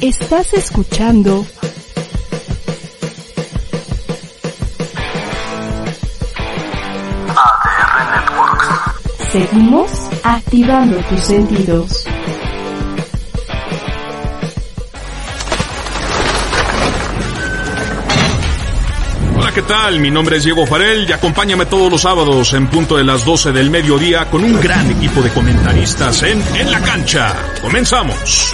Estás escuchando ADR Networks. Seguimos activando tus sentidos. Hola, ¿qué tal? Mi nombre es Diego Farel y acompáñame todos los sábados en punto de las 12 del mediodía con un gran equipo de comentaristas en En la Cancha. Comenzamos.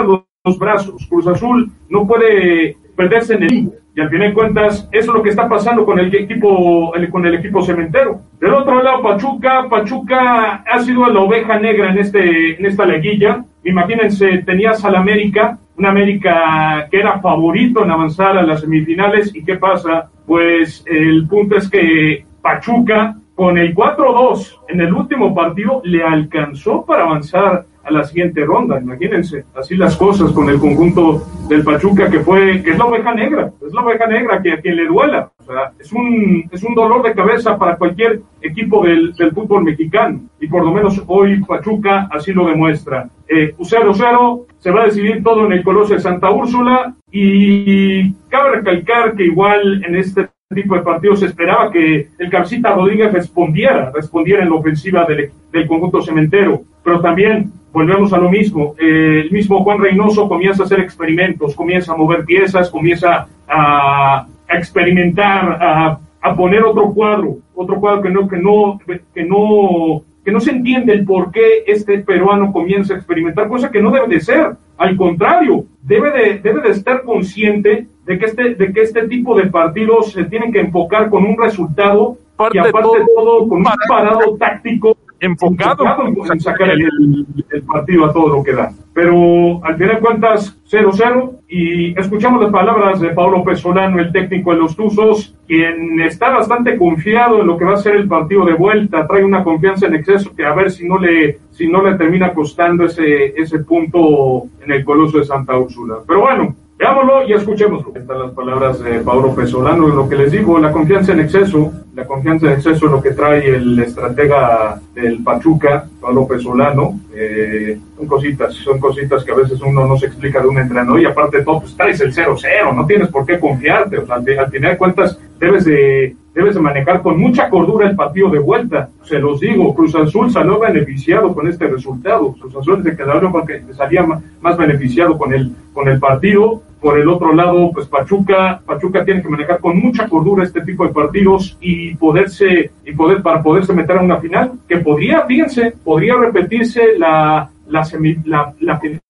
Los brazos. Cruz Azul no puede perderse en. Y al final de cuentas, eso es lo que está pasando con el equipo, el- con el equipo cementero. Del otro lado, Pachuca. Pachuca ha sido la oveja negra en este, en esta liguilla. Imagínense, tenías al América, un América que era favorito en avanzar a las semifinales. ¿Y qué pasa? Pues el punto es que Pachuca, con el 4-2 en el último partido, le alcanzó para avanzar a la siguiente ronda. Imagínense, así las cosas con el conjunto del Pachuca que fue, que es la oveja negra, es la oveja negra que a quien le duela. O sea, es un, es un dolor de cabeza para cualquier equipo del, del fútbol mexicano. Y por lo menos hoy Pachuca así lo demuestra. Eh, 0-0, se va a decidir todo en el Coloso de Santa Úrsula y cabe recalcar que igual en este tipo de partidos se esperaba que el Cabecita Rodríguez respondiera, respondiera en la ofensiva del, del conjunto cementero, pero también volvemos a lo mismo, eh, el mismo Juan Reynoso comienza a hacer experimentos, comienza a mover piezas, comienza a, a experimentar, a, a poner otro cuadro, otro cuadro que no, que no, que no, que no se entiende el por qué este peruano comienza a experimentar, cosa que no debe de ser, al contrario, debe de, debe de estar consciente de que este, de que este tipo de partidos se tienen que enfocar con un resultado y aparte de todo con un parado táctico Enfocado. en, en sacar el, el- el partido a todo lo que da. Pero al final de cuentas, 0-0. Y escuchamos las palabras de Pablo Pesolano, el técnico de los Tuzos, quien está bastante confiado en lo que va a ser el partido de vuelta. Trae una confianza en exceso que a ver si no le, si no le termina costando ese, ese punto en el Coloso de Santa Úrsula. Pero bueno, Veámoslo y escuchémoslo. Están las palabras de Pablo Pesolano, lo que les digo, la confianza en exceso, la confianza en exceso es lo que trae el estratega del Pachuca, Pablo Pesolano. Eh, son cositas, son cositas que a veces uno no se explica de un entrenador y aparte de todo, pues traes el 0-0, no tienes por qué confiarte. O sea, al, al final de cuentas, debes de, debes de manejar con mucha cordura el partido de vuelta. Se los digo, Cruz Azul salió beneficiado con este resultado. Cruz Azul se quedó porque salía más beneficiado con el, con el partido. Por el otro lado, pues Pachuca, Pachuca tiene que manejar con mucha cordura este tipo de partidos y poderse, y poder, para poderse meter a una final, que podría, fíjense, podría repetirse la, la, semi- la,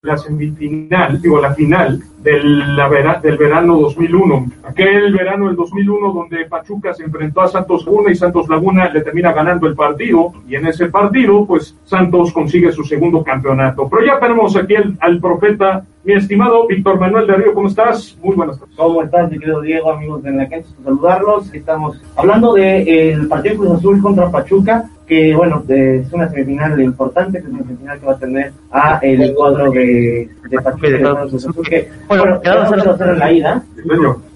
la semifinal, digo, la final del, la vera- del verano 2001. Aquel verano del 2001 donde Pachuca se enfrentó a Santos Laguna y Santos Laguna le termina ganando el partido y en ese partido pues Santos consigue su segundo campeonato. Pero ya tenemos aquí al, al profeta, mi estimado Víctor Manuel de Río, ¿cómo estás? Muy buenas tardes. ¿Cómo estás, mi querido Diego, amigos de la cancha? Saludarlos. Estamos hablando del partido Cruz Azul contra Pachuca, que bueno, de- es una semifinal importante, que es una semifinal que va a tener a el cuadro de, de Pachuca y de Cruz Azul, que bueno, quedaron 0-0 en la ida,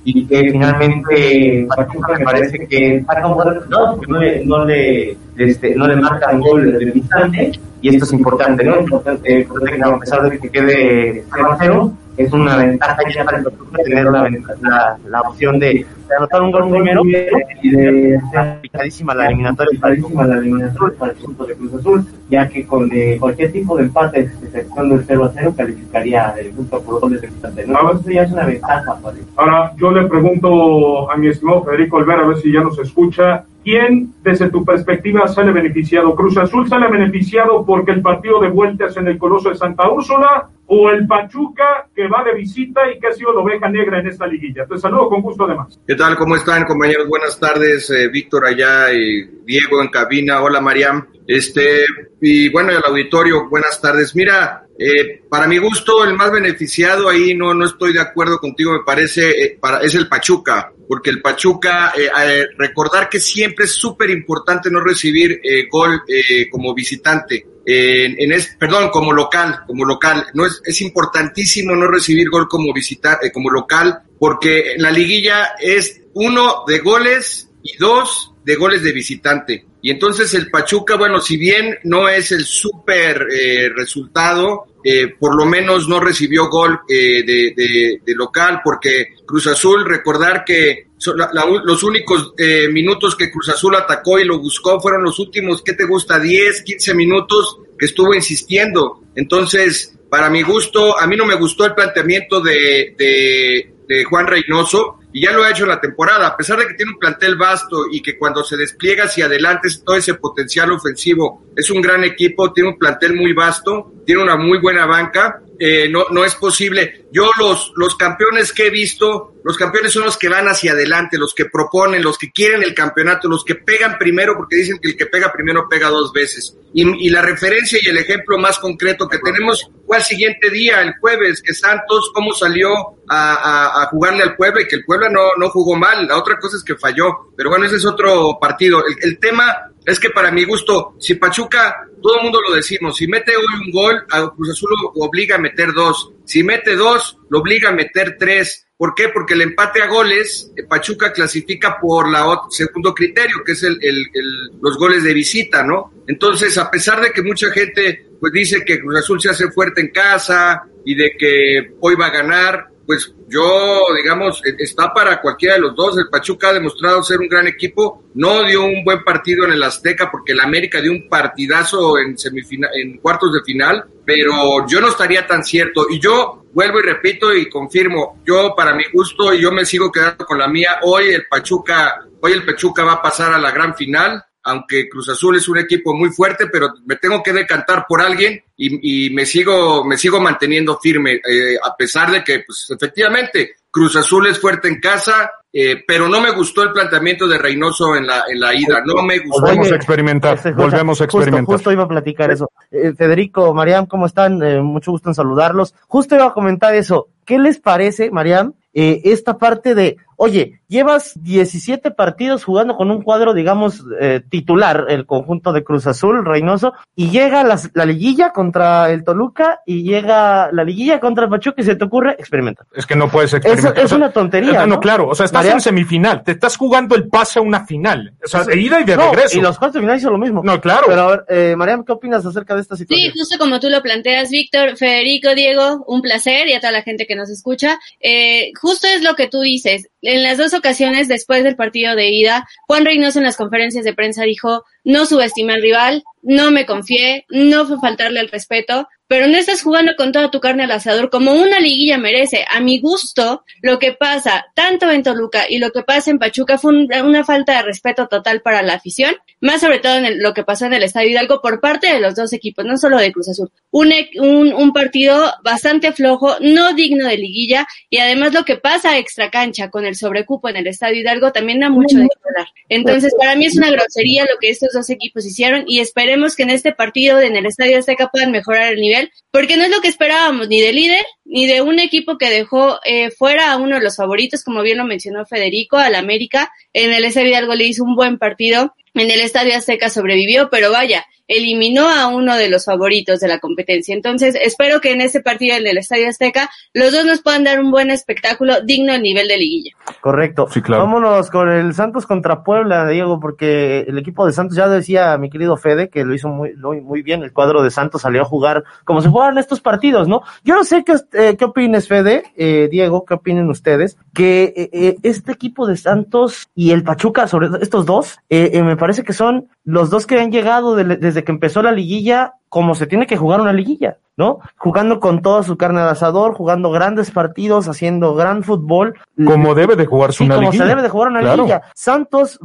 y que finalmente Pachuca me parece que saca un buen resultado no le, no le, este, no le marca un gol desde el instante y esto es importante, ¿no? Importante, eh, porque a pesar de que quede 0-0 es una ventaja ya para el tener la, la, la opción de, de anotar un gol primero y de ser picadísima la eliminatoria picadísima la eliminatoria para el punto de Cruz Azul ya que con eh, cualquier tipo de empate exceptuando el 0 0 calificaría el punto por goles de instante ¿no? Entonces ya es una ventaja para Ahora, yo le pregunto a mi estimado Federico Olvera, a ver si ya nos escucha, ¿quién desde tu perspectiva sale beneficiado? ¿Cruz Azul sale beneficiado porque el partido de vuelta es en el Coloso de Santa Úrsula o el Pachuca que va de visita y que ha sido la oveja negra en esta liguilla? Te saludo con gusto además. ¿Qué tal? ¿Cómo están, compañeros? Buenas tardes, eh, Víctor allá y Diego en cabina. Hola, Mariam. Este, y bueno, el auditorio, buenas tardes. Mira, eh, para mi gusto, el más beneficiado ahí, no, no estoy de acuerdo contigo, me parece, eh, para, es el Pachuca, porque el Pachuca, eh, eh, recordar que siempre es súper importante no recibir eh, gol eh, como visitante. En, en es, perdón, como local, como local. No es, es importantísimo no recibir gol como visitar, eh, como local, porque en la liguilla es uno de goles y dos de goles de visitante. Y entonces el Pachuca, bueno, si bien no es el súper eh, resultado, eh, por lo menos no recibió gol eh, de, de, de, local, porque Cruz Azul, recordar que la, la, los únicos eh, minutos que Cruz Azul atacó y lo buscó fueron los últimos, ¿qué te gusta? 10, 15 minutos que estuvo insistiendo. Entonces, para mi gusto, a mí no me gustó el planteamiento de, de, de Juan Reynoso, y ya lo ha hecho en la temporada, a pesar de que tiene un plantel vasto y que cuando se despliega hacia adelante todo ese potencial ofensivo, es un gran equipo, tiene un plantel muy vasto, tiene una muy buena banca, eh, no, no es posible. Yo los, los campeones que he visto, los campeones son los que van hacia adelante, los que proponen, los que quieren el campeonato, los que pegan primero, porque dicen que el que pega primero pega dos veces. Y, y la referencia y el ejemplo más concreto que tenemos fue al siguiente día, el jueves, que Santos, cómo salió a, a, a jugarle al Puebla y que el Puebla no, no jugó mal. La otra cosa es que falló. Pero bueno, ese es otro partido. El, el tema es que para mi gusto, si Pachuca, todo el mundo lo decimos, si mete hoy un gol, a Cruz Azul lo obliga a meter dos. Si mete dos, lo obliga a meter tres. ¿Por qué? Porque el empate a goles, Pachuca clasifica por la otro, segundo criterio, que es el, el, el, los goles de visita, ¿no? Entonces, a pesar de que mucha gente pues dice que Cruz Azul se hace fuerte en casa y de que hoy va a ganar, pues yo, digamos, está para cualquiera de los dos. El Pachuca ha demostrado ser un gran equipo. No dio un buen partido en el Azteca porque el América dio un partidazo en semifinal, en cuartos de final, pero yo no estaría tan cierto. Y yo vuelvo y repito y confirmo, yo para mi gusto y yo me sigo quedando con la mía. Hoy el Pachuca, hoy el Pachuca va a pasar a la gran final aunque Cruz Azul es un equipo muy fuerte, pero me tengo que decantar por alguien y, y me sigo me sigo manteniendo firme, eh, a pesar de que, pues, efectivamente, Cruz Azul es fuerte en casa, eh, pero no me gustó el planteamiento de Reynoso en la, en la ida, no me gustó. Volvemos a experimentar, volvemos a experimentar. Justo, justo, iba a platicar eso. Eh, Federico, Mariam, ¿cómo están? Eh, mucho gusto en saludarlos. Justo iba a comentar eso. ¿Qué les parece, Mariam, eh, esta parte de, oye, llevas 17 partidos jugando con un cuadro, digamos, eh, titular, el conjunto de Cruz Azul, Reynoso, y llega la, la, liguilla contra el Toluca y llega la liguilla contra el Pachuca y se te ocurre experimentar. Es que no puedes experimentar. Es, es una tontería. No, no, claro, o sea, estás en semifinal, te estás jugando el pase a una final, o sea, de ida y de no, regreso. Y los cuartos de final hizo lo mismo. No, claro. Pero a ver, eh, Mariam, ¿qué opinas acerca de esta situación? Sí, justo como tú lo planteas, Víctor, Federico, Diego, un placer y a toda la gente que nos escucha. Eh, justo es lo que tú dices. En las dos ocasiones después del partido de ida, Juan Reynoso en las conferencias de prensa dijo, no subestimé al rival, no me confié, no fue faltarle el respeto, pero no estás jugando con toda tu carne al asador como una liguilla merece. A mi gusto, lo que pasa tanto en Toluca y lo que pasa en Pachuca fue un, una falta de respeto total para la afición, más sobre todo en lo que pasó en el Estadio Hidalgo por parte de los dos equipos, no solo de Cruz Azul. Un partido bastante flojo, no digno de liguilla y además lo que pasa extra cancha con el sobrecupo en el Estadio Hidalgo también da mucho de hablar. Entonces, para mí es una grosería lo que estos dos equipos hicieron y esperemos que en este partido en el Estadio Azteca puedan mejorar el nivel porque no es lo que esperábamos ni de líder ni de un equipo que dejó eh, fuera a uno de los favoritos, como bien lo mencionó Federico, al América. En el Estadio Hidalgo le hizo un buen partido, en el Estadio Azteca sobrevivió, pero vaya, eliminó a uno de los favoritos de la competencia. Entonces, espero que en este partido en el Estadio Azteca los dos nos puedan dar un buen espectáculo digno del nivel de liguilla. Correcto. Sí, claro. Vámonos con el Santos contra Puebla, Diego, porque el equipo de Santos, ya decía mi querido Fede, que lo hizo muy, muy bien, el cuadro de Santos salió a jugar como se jugaban estos partidos, ¿no? Yo no sé qué, eh, qué opines, Fede, eh, Diego, qué opinen ustedes, que eh, este equipo de Santos y el Pachuca, sobre estos dos, eh, me parece que son los dos que han llegado de, desde que empezó la liguilla como se tiene que jugar una liguilla, ¿no? Jugando con toda su carne al asador, jugando grandes partidos, haciendo gran fútbol. Como debe de jugarse sí, una como liguilla. se debe de jugar una Claro. liguilla. Santos,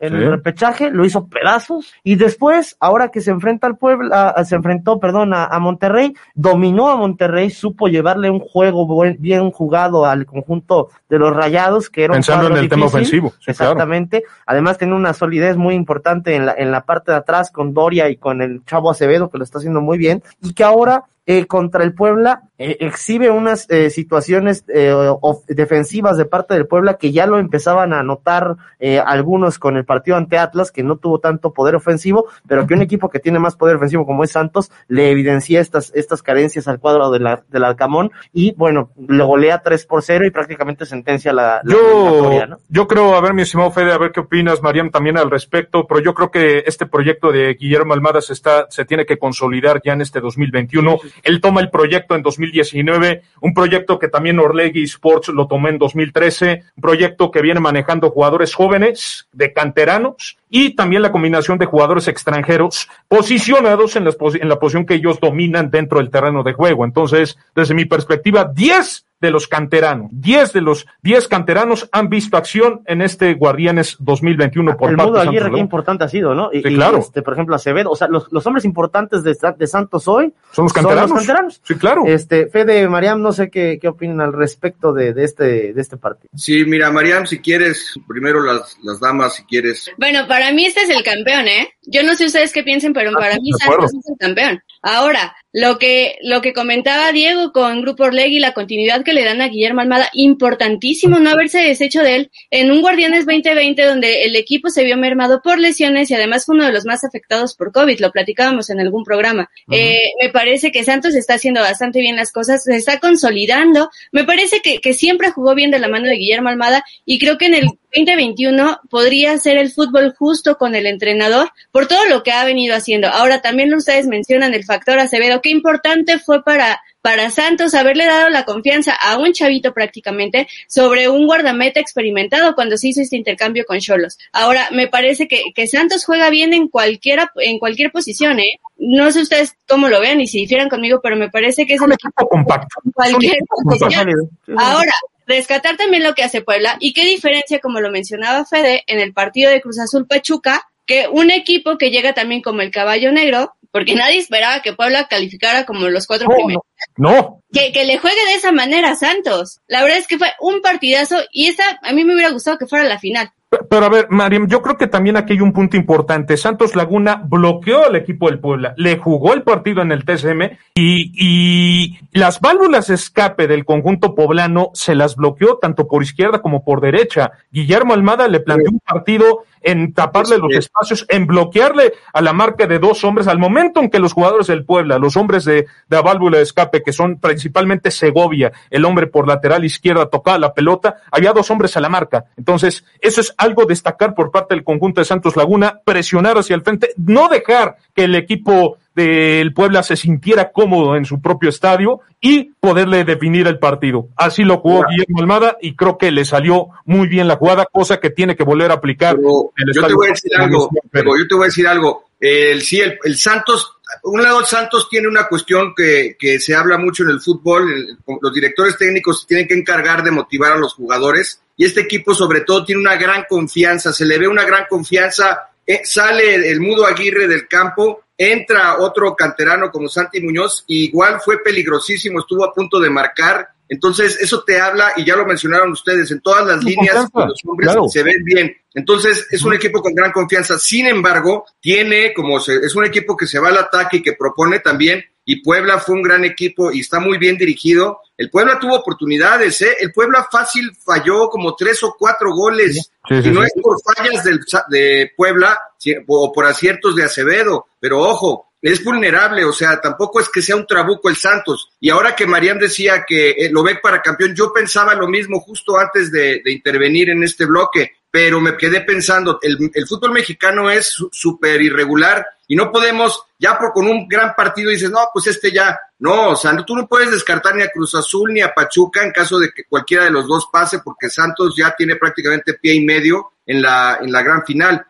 en el repechaje lo hizo pedazos y después, ahora que se enfrenta al Puebla, a- se enfrentó, perdón, a, a Monterrey, dominó a Monterrey, supo llevarle un juego buen- bien jugado al conjunto de los Rayados, que era un Pensando en cuadro el tema difícil. ofensivo. Sí, claro. Exactamente. Además tiene una solidez muy importante en la, en la parte de atrás con Doria y con el Chavo Acevedo, que lo está haciendo muy bien, y que ahora eh, contra el Puebla eh, exhibe unas eh, situaciones eh, of- defensivas de parte del Puebla que ya lo empezaban a notar eh, algunos con el partido ante Atlas, que no tuvo tanto poder ofensivo, pero que un equipo que tiene más poder ofensivo como es Santos le evidencia estas, estas carencias al cuadro de la, del Alcamón y bueno, lo golea 3 por 0 y prácticamente sentencia la, la Yo, ¿no? yo creo, a ver, mi estimado Fede, a ver qué opinas, Mariam, también al respecto, pero yo creo que este proyecto de Guillermo Almada se está, se tiene que consolidar ya en este 2021. Él toma el proyecto en 2019, un proyecto que también Orlegui Sports lo tomó en 2013, un proyecto que viene manejando jugadores jóvenes, de canteranos, y también la combinación de jugadores extranjeros posicionados en, las en la posición que ellos dominan dentro del terreno de juego. Entonces, desde mi perspectiva, 10 de los canteranos, 10 de los 10 canteranos han visto acción en este Guardianes 2021 por el parte de Aguirre, qué importante ha sido, ¿no? Y, Sí, y, claro. este, por ejemplo, Acevedo, o sea, los, los hombres importantes de, de Santos hoy Son los canteranos. canteranos. Sí, claro. Este, Fede, Mariam, no sé qué, qué opinan al respecto de, de este, de este partido. Sí, mira, Mariam, si quieres, primero las, las damas, si quieres. Bueno, para mí este es el campeón, ¿eh? Yo no sé ustedes qué piensen, pero para mí. Santos es el campeón. Ahora, lo que, lo que comentaba Diego con Grupo Orlegui, la continuidad que le dan a Guillermo Almada, importantísimo no haberse deshecho de él en un Guardianes 2020 donde el equipo se vio mermado por lesiones y además fue uno de los más afectados por COVID, lo platicábamos en algún programa. Eh, me parece que Santos está haciendo bastante bien las cosas, se está consolidando, me parece que, que siempre jugó bien de la mano de Guillermo Almada y creo que en el 2021 podría ser el fútbol justo con el entrenador por todo lo que ha venido haciendo. Ahora también ustedes mencionan el factor Acevedo, qué importante fue para para Santos haberle dado la confianza a un chavito prácticamente sobre un guardameta experimentado cuando se hizo este intercambio con Cholos. Ahora, me parece que, que Santos juega bien en cualquiera, en cualquier posición, ¿eh? No sé ustedes cómo lo vean y si difieran conmigo, pero me parece que es un equipo compacto. cualquier posición. Ahora, rescatar también lo que hace Puebla y qué diferencia, como lo mencionaba Fede, en el partido de Cruz Azul Pachuca, que un equipo que llega también como el caballo negro, porque nadie esperaba que Puebla calificara como los cuatro No, primeros. No, Que, que le juegue de esa manera a Santos. La verdad es que fue un partidazo y esa a mí me hubiera gustado que fuera la final. Pe- Pero a ver, Mariam, yo creo que también aquí hay un punto importante. Santos Laguna bloqueó al equipo del Puebla, le jugó el partido en el TSM y, y las válvulas de escape del conjunto poblano se las bloqueó tanto por izquierda como por derecha. Guillermo Almada le planteó un partido en taparle los espacios, en bloquearle a la marca de dos hombres al momento en que los jugadores del Puebla, los hombres de, de la válvula de escape, que son principalmente Segovia, el hombre por lateral izquierda tocaba la pelota, había dos hombres a la marca. Entonces, eso es algo destacar por parte del conjunto de Santos Laguna, presionar hacia el frente, no dejar que el equipo del Puebla se sintiera cómodo en su propio estadio y poderle definir el partido. Así lo jugó Guillermo Almada y creo que le salió muy bien la jugada, cosa que tiene que volver a aplicar. Pero el yo te voy a decir algo, yo te voy a decir algo. El, sí, el, el Santos, un lado el Santos tiene una cuestión que, que se habla mucho en el fútbol, el- los directores técnicos se tienen que encargar de motivar a los jugadores y este equipo sobre todo tiene una gran confianza, se le ve una gran confianza, eh, sale el mudo Aguirre del campo, entra otro canterano como Santi Muñoz, y igual fue peligrosísimo, estuvo a punto de marcar, entonces eso te habla, y ya lo mencionaron ustedes, en todas las líneas los hombres claro. se ven bien. Entonces, es un equipo con gran confianza. Sin embargo, tiene como se, es un equipo que se va al ataque y que propone también. Y Puebla fue un gran equipo y está muy bien dirigido. El Puebla tuvo oportunidades, ¿eh? El Puebla fácil falló como tres o cuatro goles. Sí, sí, y no sí. es por fallas del, de Puebla o por aciertos de Acevedo. Pero ojo, es vulnerable, o sea, tampoco es que sea un trabuco el Santos. Y ahora que Mariam decía que eh, lo ve para campeón, yo pensaba lo mismo justo antes de, intervenir en este bloque, pero me quedé pensando, el, el fútbol mexicano es súper irregular y no podemos, ya por con un gran partido dices, no, pues este ya, no, o sea, no- tú no puedes descartar ni a Cruz Azul ni a Pachuca en caso de que cualquiera de los dos pase, porque Santos ya tiene prácticamente pie y medio en la, en la gran final.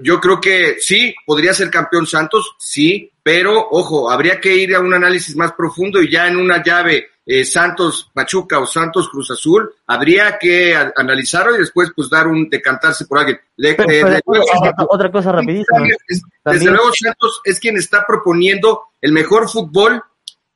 Yo creo que sí, podría ser campeón Santos, sí, pero ojo, habría que ir a un análisis más profundo y ya en una llave eh, Santos Pachuca o Santos Cruz Azul, habría que a- analizarlo y después pues dar un decantarse por alguien. Le- Pero- eh, pero- otra- otra cosa rapidísima. Desde luego Santos es quien está proponiendo el mejor fútbol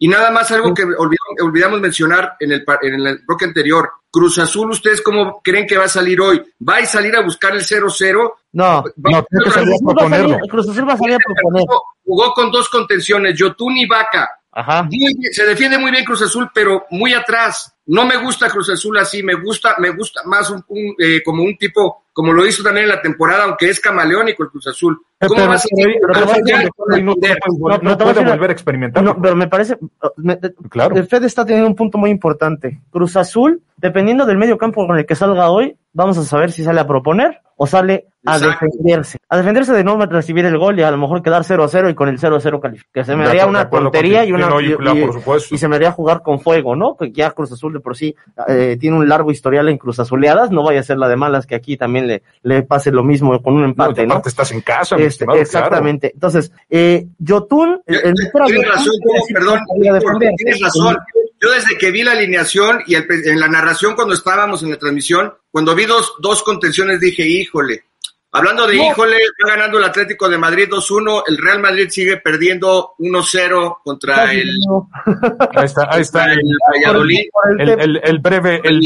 y nada más algo que olvidamos, olvidamos mencionar en el, en el bloque anterior. Cruz Azul, ¿ustedes cómo creen que va a salir hoy? ¿Va a salir a buscar el 0-0? No, No, tiene que salir a Cruz Azul va a salir- proponerlo. Cruz Azul va a salir a proponer. Jugó con dos contenciones, Yotun y Vaca. Ajá. Se defiende muy bien Cruz Azul, pero muy atrás. No me gusta Cruz Azul así, me gusta, me gusta más un, un, eh, como un tipo, como lo hizo también en la temporada, aunque es camaleónico el Cruz Azul. ¿Cómo Pero- vas a no- no puede- no- no te voy a volver a experimentar. No, pero me parece. me- Claro. El Fed está teniendo un punto muy importante. Cruz Azul, dependiendo del medio campo con el que salga hoy, vamos a saber si sale a proponer o sale a Exacto. defenderse. A defenderse de no recibir el gol y a lo mejor quedar 0 a 0 y con el 0 a 0 calificar. Que se me haría una tontería y una. No, y- claro, se me haría jugar con fuego, ¿no? Que ya Cruz Azul de por sí eh, tiene un largo historial en Cruz Azuleadas. No vaya a ser la de malas que aquí también le, le pase lo mismo con un No, empate, ¿no? aparte estás en casa, Este, estimado, claro. exactamente. Entonces, eh, Yotun, el, el mejor Tienes Yotun razón, perdón, tienes razón. Yo desde que vi la alineación y el en la narración cuando estábamos en la transmisión, cuando vi dos, dos contenciones dije, híjole. Hablando de No. híjole, va ganando el Atlético de Madrid 2-1, el Real Madrid sigue perdiendo 1-0 contra Casi el, no. Ahí está, ahí está contra el, el Valladolid. El el, el- el breve, el,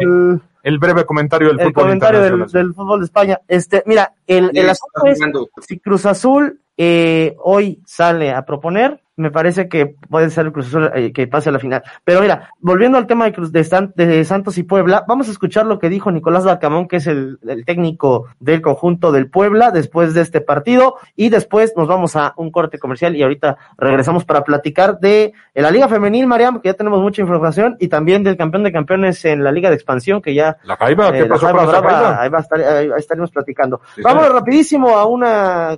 el- el breve comentario del el fútbol comentario del, del fútbol de España. Este, mira, el, el asunto es si Cruz Azul eh, hoy sale a proponer, me parece que puede ser el Cruz Azul eh, que pase a la final. Pero mira, volviendo al tema de, Cruz, de, San- de Santos y Puebla, vamos a escuchar lo que dijo Nicolás Bacamón, que es el, el técnico del conjunto del Puebla, después de este partido, y después nos vamos a un corte comercial y ahorita regresamos para platicar de la Liga Femenil, Mariam, que ya tenemos mucha información, y también del campeón de campeones en la Liga de Expansión, que ya La Jaiba, ¿qué eh, la pasó Jaiba con esa Brava, Jaiba? ahí, va a estar, ahí estaremos platicando. Sí, señor. rapidísimo a una a,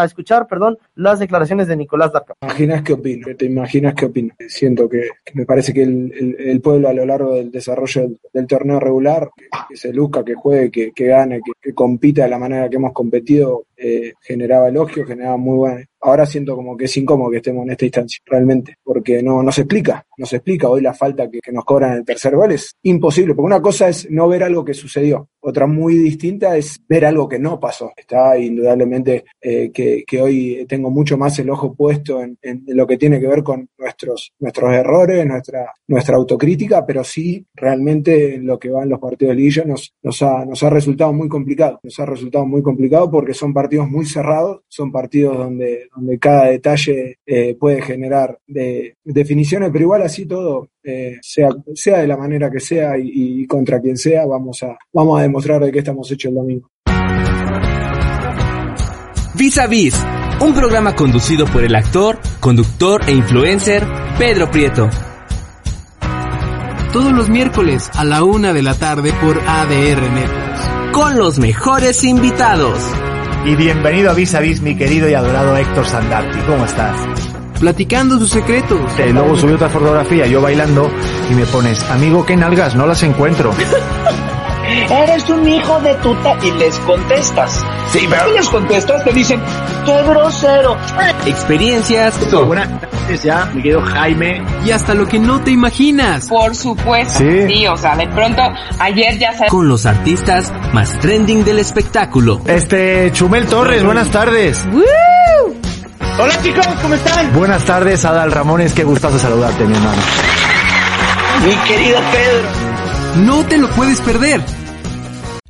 a escuchar, perdón, las declaraciones de Nicolás Daca. Qué opino? ¿Te imaginas qué opino? Siento que, me parece que el, pueblo a lo largo del desarrollo del, torneo regular, que, que se luzca, que juegue, que, que gane, que compita de la manera que hemos competido, eh, generaba elogios, generaba muy buena. Ahora siento como que es incómodo que estemos en esta instancia, realmente, porque no, no se explica, no se explica. Hoy la falta que, nos cobran en el tercer gol es imposible, porque una cosa es no ver algo que sucedió, otra muy distinta es ver algo que no pasó. Está indudablemente eh, que, hoy tengo mucho más el ojo puesto en, en lo que tiene que ver con nuestros, nuestros errores, nuestra, nuestra autocrítica, pero sí realmente lo que va en los partidos de liguilla nos, nos, ha, nos ha resultado muy complicado. Nos ha resultado muy complicado porque son partidos muy cerrados, son partidos donde, donde cada detalle eh, puede generar de, definiciones, pero igual así todo, eh, sea, sea de la manera que sea y, y contra quien sea, vamos a, vamos a demostrar de qué estamos hechos el domingo. Vis a Vis, un programa conducido por el actor, conductor e influencer Pedro Prieto. Todos los miércoles a la una de la tarde por ADR Networks. Con los mejores invitados. Y bienvenido a Vis a Vis, mi querido y adorado Héctor Sandarti. ¿Cómo estás? Platicando sus secretos. Eh, luego subí otra fotografía, yo bailando, y me pones, amigo, ¿qué nalgas? No las encuentro. Eres un hijo de tuta y les contestas. Sí, pero- Y les contestas, te dicen, qué grosero. Experiencias. Buenas tardes ya, mi querido Jaime. Y hasta lo que no te imaginas. Por supuesto. Sí. o sea, de pronto, ayer ya sabes. Con los artistas más trending del espectáculo. Este, Chumel Torres, buenas tardes. Hola chicos, ¿cómo están? Buenas tardes, Adal Ramones, qué gustazo saludarte, mi hermano. Mi querido Pedro. No te lo puedes perder.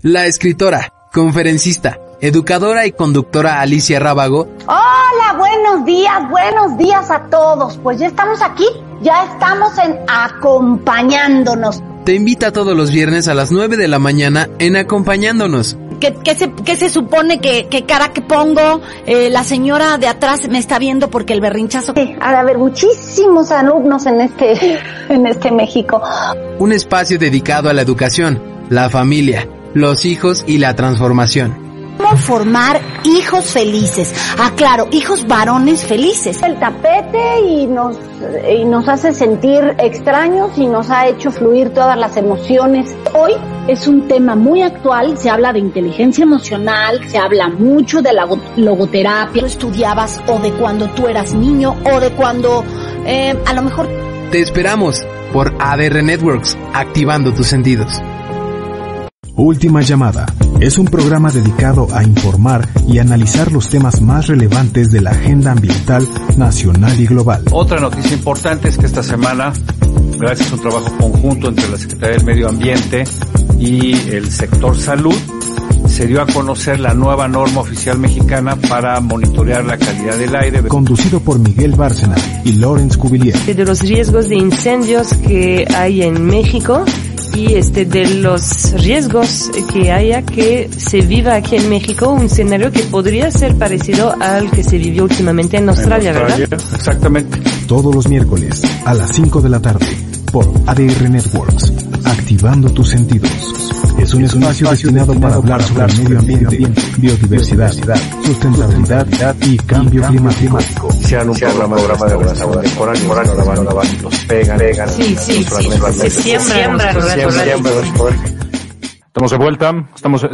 La escritora, conferencista, educadora y conductora Alicia Rábago Hola, buenos días, buenos días a todos. Pues ya estamos aquí, ya estamos en acompañándonos. te invita todos los viernes a las 9 de la mañana en Acompañándonos. ¿Qué, qué se, qué se supone que, qué cara que pongo? Eh, la señora de atrás me está viendo porque el berrinchazo. Ha de haber muchísimos alumnos en este, en este México. Un espacio dedicado a la educación, la familia, los hijos y la transformación. ¿Cómo formar hijos felices? Ah, claro, hijos varones felices. El tapete y nos, y nos hace sentir extraños y nos ha hecho fluir todas las emociones. Hoy es un tema muy actual, se habla de inteligencia emocional, se habla mucho de la logoterapia. Tú estudiabas o de cuando tú eras niño o de cuando eh, a lo mejor... Te esperamos por ADR Networks, activando tus sentidos. Última llamada. Es un programa dedicado a informar y analizar los temas más relevantes de la agenda ambiental nacional y global. Otra noticia importante es que esta semana, gracias a un trabajo conjunto entre la Secretaría del Medio Ambiente y el sector salud, se dio a conocer la nueva norma oficial mexicana para monitorear la calidad del aire. Conducido por Miguel Bárcena y Lawrence Cuvillier. De los riesgos de incendios que hay en México y este de los riesgos que haya que se viva aquí en México un escenario que podría ser parecido al que se vivió últimamente en Australia, En Australia, ¿verdad? Exactamente. Todos los miércoles a las 5 de la tarde por ADR Networks. Activando tus sentidos. Es un espacio destinado para hablar sobre el medio ambiente, biodiversidad, sustentabilidad y cambio climático. Sean un programa, programa de contemporáneo, los pegan, pegan. Sí, sí, sí, se siembra, Estamos de vuelta, estamos,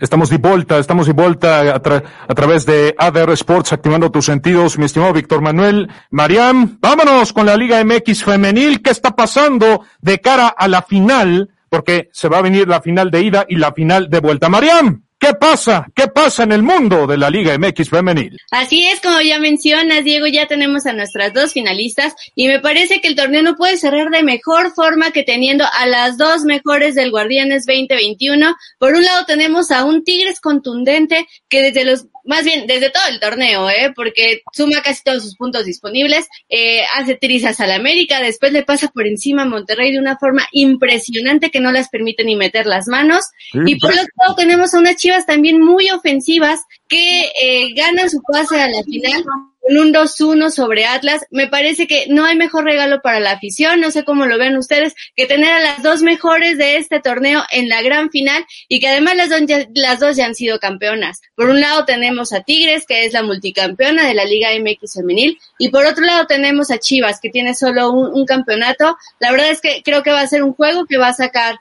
estamos de vuelta, estamos de vuelta a, tra- a través de ADR Sports, activando tus sentidos, mi estimado Víctor Manuel. Mariam, vámonos con la Liga MX femenil. ¿Qué está pasando de cara a la final? Porque se va a venir la final de ida y la final de vuelta. Mariam, ¿qué pasa? ¿Qué pasa en el mundo de la Liga MX femenil? Así es, como ya mencionas, Diego, ya tenemos a nuestras dos finalistas y me parece que el torneo no puede cerrar de mejor forma que teniendo a las dos mejores del Guardianes 2021. Por un lado tenemos a un Tigres contundente que desde los, más bien desde todo el torneo, eh, porque suma casi todos sus puntos disponibles, eh, hace trizas al América, después le pasa por encima a Monterrey de una forma impresionante que no las permite ni meter las manos. Y por otro lado tenemos a unas chivas también muy ofensivas que eh, ganan su pase a la final con un 2-1 sobre Atlas. Me parece que no hay mejor regalo para la afición, no sé cómo lo ven ustedes, que tener a las dos mejores de este torneo en la gran final y que además las dos ya, las dos ya han sido campeonas. Por un lado tenemos a Tigres, que es la multicampeona de la Liga MX femenil, y por otro lado tenemos a Chivas, que tiene solo un, un campeonato. La verdad es que creo que va a ser un juego que va a sacar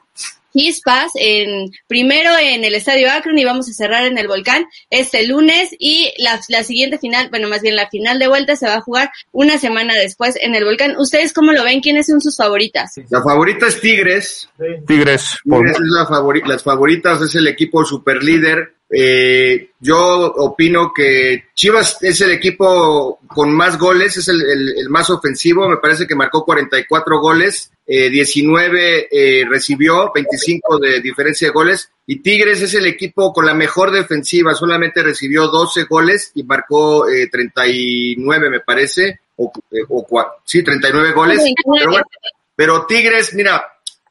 chispas en primero en el Estadio Akron y vamos a cerrar en el Volcán este lunes y la, la siguiente final, bueno, más bien la final de vuelta se va a jugar una semana después en el Volcán. ¿Ustedes cómo lo ven? ¿Quiénes son sus favoritas? La favorita es Tigres. Tigres. Tigres es la favori- las favoritas, es el equipo super líder. Eh, yo opino que Chivas es el equipo con más goles, es el, el- el más ofensivo, me parece que marcó 44 goles, eh, 19 eh, recibió, 25 de diferencia de goles, y Tigres es el equipo con la mejor defensiva, solamente recibió 12 goles y marcó eh, 39 me parece, o, eh, o sí, 39 goles. Pero bueno, pero Tigres, mira,